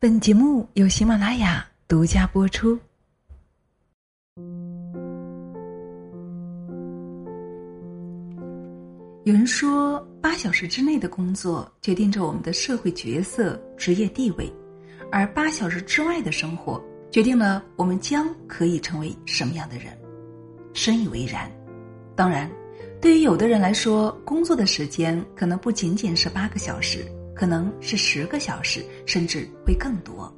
本节目由喜马拉雅独家播出。有人说，八小时之内的工作决定着我们的社会角色、职业地位，而八小时之外的生活决定了我们将可以成为什么样的人。深以为然。当然，对于有的人来说，工作的时间可能不仅仅是八个小时。可能是十个小时，甚至会更多，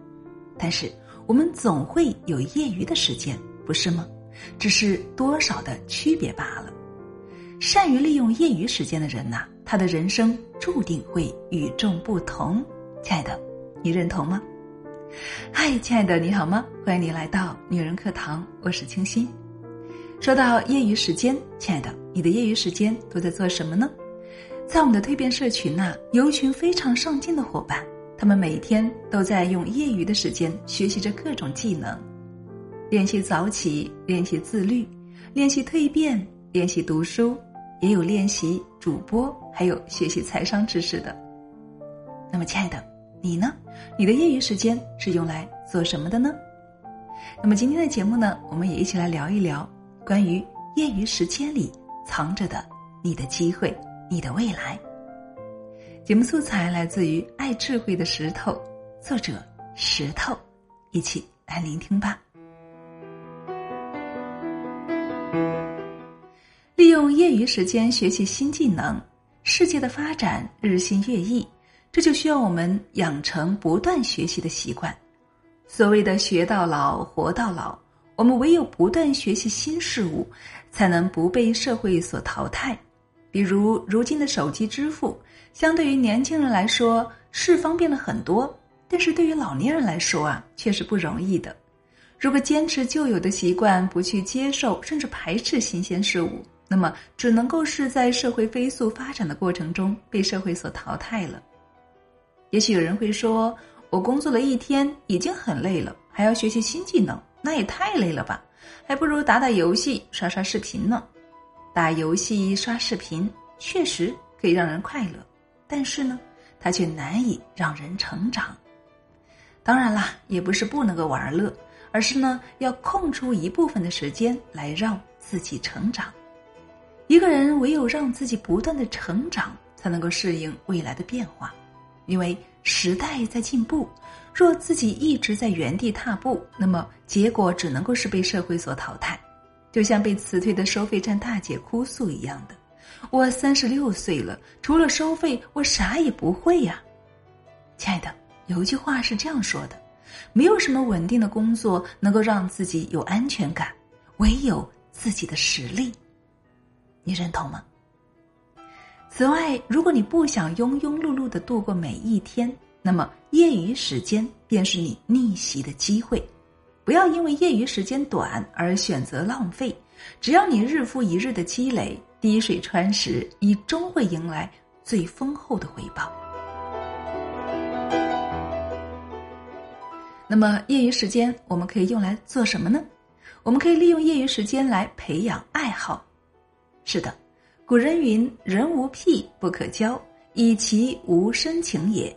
但是我们总会有业余的时间，不是吗？只是多少的区别罢了。善于利用业余时间的人呐，他的人生注定会与众不同。亲爱的，你认同吗？嗨，亲爱的，你好吗？欢迎你来到女人课堂，我是清新。说到业余时间，亲爱的，你的业余时间都在做什么呢？在我们的蜕变社群呐，有一群非常上进的伙伴，他们每天都在用业余的时间学习着各种技能，练习早起，练习自律，练习蜕变，练习读书，也有练习主播，还有学习财商知识的。那么，亲爱的，你呢？你的业余时间是用来做什么的呢？那么今天的节目呢，我们也一起来聊一聊关于业余时间里藏着的你的机会。你的未来。节目素材来自于爱智慧的石头，作者石头，一起来聆听吧。利用业余时间学习新技能，世界的发展日新月异，这就需要我们养成不断学习的习惯。所谓的“学到老，活到老”，我们唯有不断学习新事物，才能不被社会所淘汰。比如，如今的手机支付，相对于年轻人来说是方便了很多，但是对于老年人来说啊，却是不容易的。如果坚持旧有的习惯，不去接受甚至排斥新鲜事物，那么只能够是在社会飞速发展的过程中被社会所淘汰了。也许有人会说，我工作了一天已经很累了，还要学习新技能，那也太累了吧？还不如打打游戏、刷刷视频呢。打游戏、刷视频确实可以让人快乐，但是呢，它却难以让人成长。当然啦，也不是不能够玩乐，而是呢，要空出一部分的时间来让自己成长。一个人唯有让自己不断的成长，才能够适应未来的变化，因为时代在进步。若自己一直在原地踏步，那么结果只能够是被社会所淘汰。就像被辞退的收费站大姐哭诉一样的，我三十六岁了，除了收费，我啥也不会呀。亲爱的，有一句话是这样说的：没有什么稳定的工作能够让自己有安全感，唯有自己的实力。你认同吗？此外，如果你不想庸庸碌碌的度过每一天，那么业余时间便是你逆袭的机会。不要因为业余时间短而选择浪费，只要你日复一日的积累，滴水穿石，你终会迎来最丰厚的回报。那么，业余时间我们可以用来做什么呢？我们可以利用业余时间来培养爱好。是的，古人云：“人无癖不可交，以其无深情也。”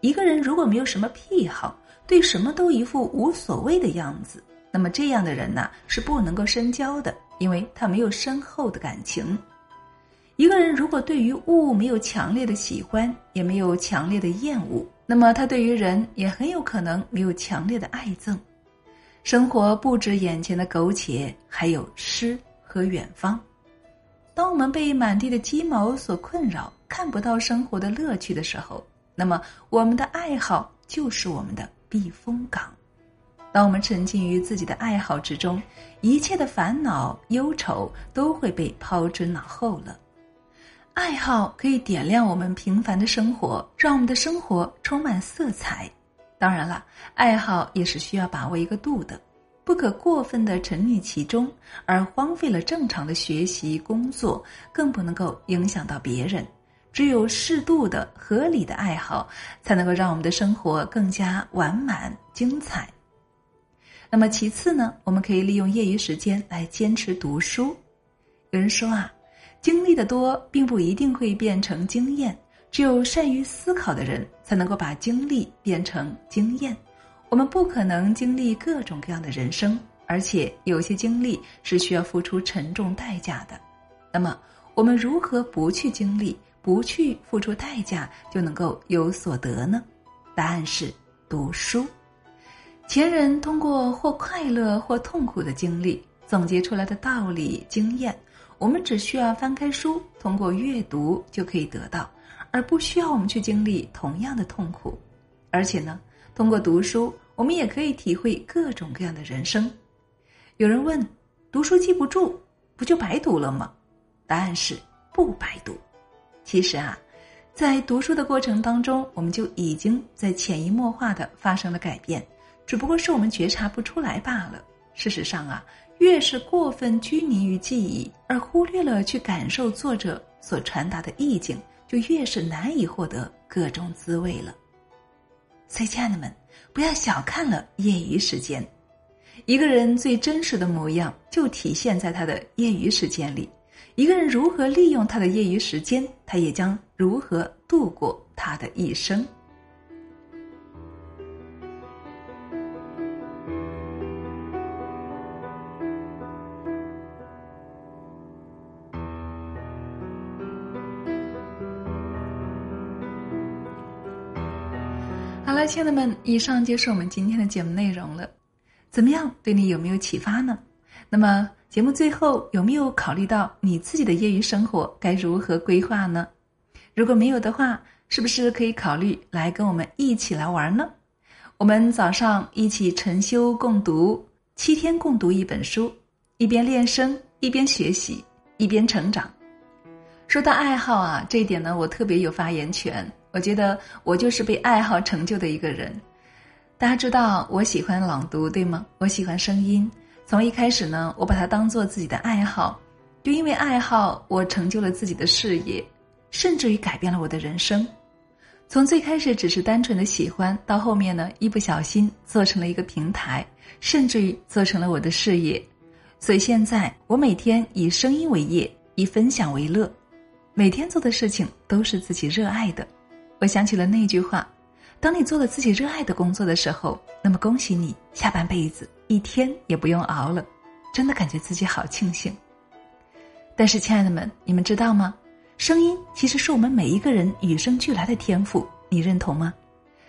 一个人如果没有什么癖好，对什么都一副无所谓的样子，那么这样的人呢是不能够深交的，因为他没有深厚的感情。一个人如果对于物没有强烈的喜欢，也没有强烈的厌恶，那么他对于人也很有可能没有强烈的爱憎。生活不止眼前的苟且，还有诗和远方。当我们被满地的鸡毛所困扰，看不到生活的乐趣的时候，那么我们的爱好就是我们的。避风港。当我们沉浸于自己的爱好之中，一切的烦恼、忧愁都会被抛之脑后了。爱好可以点亮我们平凡的生活，让我们的生活充满色彩。当然了，爱好也是需要把握一个度的，不可过分的沉溺其中，而荒废了正常的学习、工作，更不能够影响到别人。只有适度的、合理的爱好，才能够让我们的生活更加完满、精彩。那么，其次呢，我们可以利用业余时间来坚持读书。有人说啊，经历的多，并不一定会变成经验；只有善于思考的人，才能够把经历变成经验。我们不可能经历各种各样的人生，而且有些经历是需要付出沉重代价的。那么，我们如何不去经历、不去付出代价，就能够有所得呢？答案是读书。前人通过或快乐或痛苦的经历总结出来的道理经验，我们只需要翻开书，通过阅读就可以得到，而不需要我们去经历同样的痛苦。而且呢，通过读书，我们也可以体会各种各样的人生。有人问：读书记不住，不就白读了吗？答案是不白读。其实啊，在读书的过程当中，我们就已经在潜移默化的发生了改变。只不过是我们觉察不出来罢了。事实上啊，越是过分拘泥于记忆，而忽略了去感受作者所传达的意境，就越是难以获得各种滋味了。所以，亲爱的们，不要小看了业余时间。一个人最真实的模样，就体现在他的业余时间里。一个人如何利用他的业余时间，他也将如何度过他的一生。好了，亲爱的们，以上就是我们今天的节目内容了。怎么样，对你有没有启发呢？那么节目最后有没有考虑到你自己的业余生活该如何规划呢？如果没有的话，是不是可以考虑来跟我们一起来玩呢？我们早上一起晨修共读，七天共读一本书，一边练声，一边学习，一边成长。说到爱好啊，这一点呢，我特别有发言权。我觉得我就是被爱好成就的一个人。大家知道我喜欢朗读，对吗？我喜欢声音。从一开始呢，我把它当做自己的爱好，就因为爱好，我成就了自己的事业，甚至于改变了我的人生。从最开始只是单纯的喜欢，到后面呢，一不小心做成了一个平台，甚至于做成了我的事业。所以现在我每天以声音为业，以分享为乐，每天做的事情都是自己热爱的。我想起了那句话：“当你做了自己热爱的工作的时候，那么恭喜你，下半辈子一天也不用熬了。”真的感觉自己好庆幸。但是，亲爱的们，你们知道吗？声音其实是我们每一个人与生俱来的天赋，你认同吗？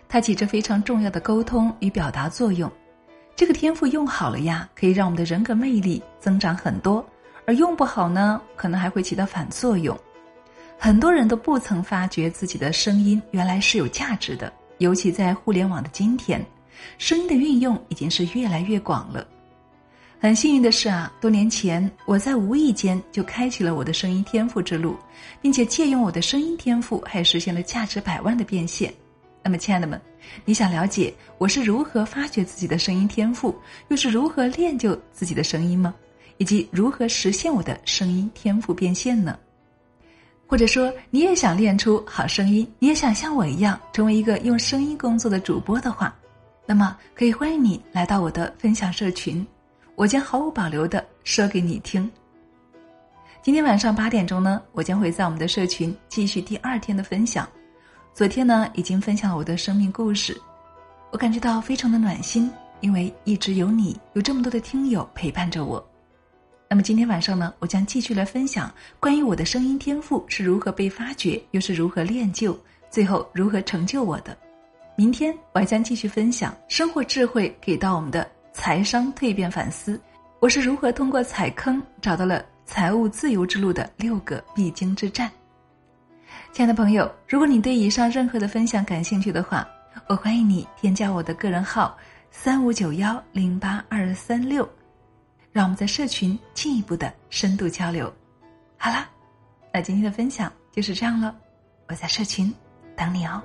它起着非常重要的沟通与表达作用。这个天赋用好了呀，可以让我们的人格魅力增长很多；而用不好呢，可能还会起到反作用。很多人都不曾发觉自己的声音原来是有价值的，尤其在互联网的今天，声音的运用已经是越来越广了。很幸运的是啊，多年前我在无意间就开启了我的声音天赋之路，并且借用我的声音天赋，还实现了价值百万的变现。那么，亲爱的们，你想了解我是如何发掘自己的声音天赋，又是如何练就自己的声音吗？以及如何实现我的声音天赋变现呢？或者说，你也想练出好声音，你也想像我一样成为一个用声音工作的主播的话，那么可以欢迎你来到我的分享社群，我将毫无保留的说给你听。今天晚上八点钟呢，我将会在我们的社群继续第二天的分享。昨天呢，已经分享了我的生命故事，我感觉到非常的暖心，因为一直有你，有这么多的听友陪伴着我。那么今天晚上呢，我将继续来分享关于我的声音天赋是如何被发掘，又是如何练就，最后如何成就我的。明天我还将继续分享生活智慧给到我们的财商蜕变反思，我是如何通过踩坑找到了财务自由之路的六个必经之战。亲爱的朋友，如果你对以上任何的分享感兴趣的话，我欢迎你添加我的个人号三五九幺零八二三六。让我们在社群进一步的深度交流。好啦，那今天的分享就是这样了，我在社群等你哦。